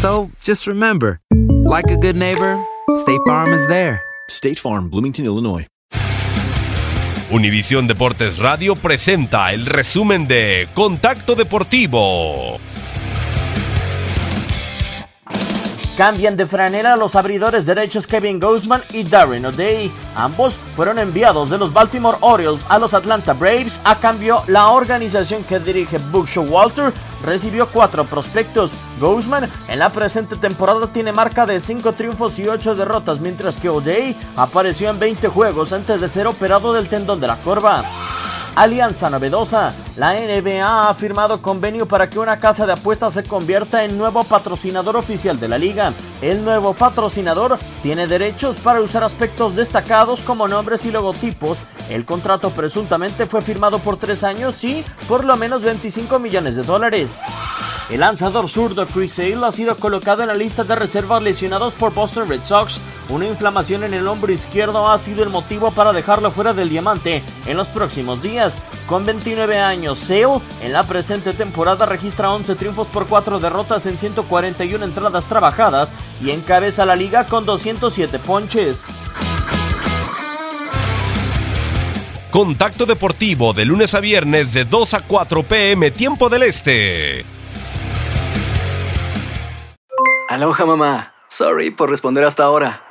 So just remember, like a good neighbor, State Farm is there. State Farm, Bloomington, Illinois. Univisión Deportes Radio presenta el resumen de Contacto Deportivo. Cambian de franela los abridores derechos Kevin Gausman y Darren O'Day. Ambos fueron enviados de los Baltimore Orioles a los Atlanta Braves. A cambio, la organización que dirige Buck Showalter recibió cuatro prospectos. Gausman en la presente temporada tiene marca de 5 triunfos y 8 derrotas, mientras que O'Day apareció en 20 juegos antes de ser operado del tendón de la corva. Alianza novedosa. La NBA ha firmado convenio para que una casa de apuestas se convierta en nuevo patrocinador oficial de la liga. El nuevo patrocinador tiene derechos para usar aspectos destacados como nombres y logotipos. El contrato presuntamente fue firmado por tres años y por lo menos 25 millones de dólares. El lanzador zurdo Chris Sale ha sido colocado en la lista de reservas lesionados por Boston Red Sox. Una inflamación en el hombro izquierdo ha sido el motivo para dejarlo fuera del diamante en los próximos días. Con 29 años, Sale en la presente temporada registra 11 triunfos por 4 derrotas en 141 entradas trabajadas y encabeza la liga con 207 ponches. Contacto Deportivo de lunes a viernes de 2 a 4 pm tiempo del este. Aloha mamá. Sorry por responder hasta ahora.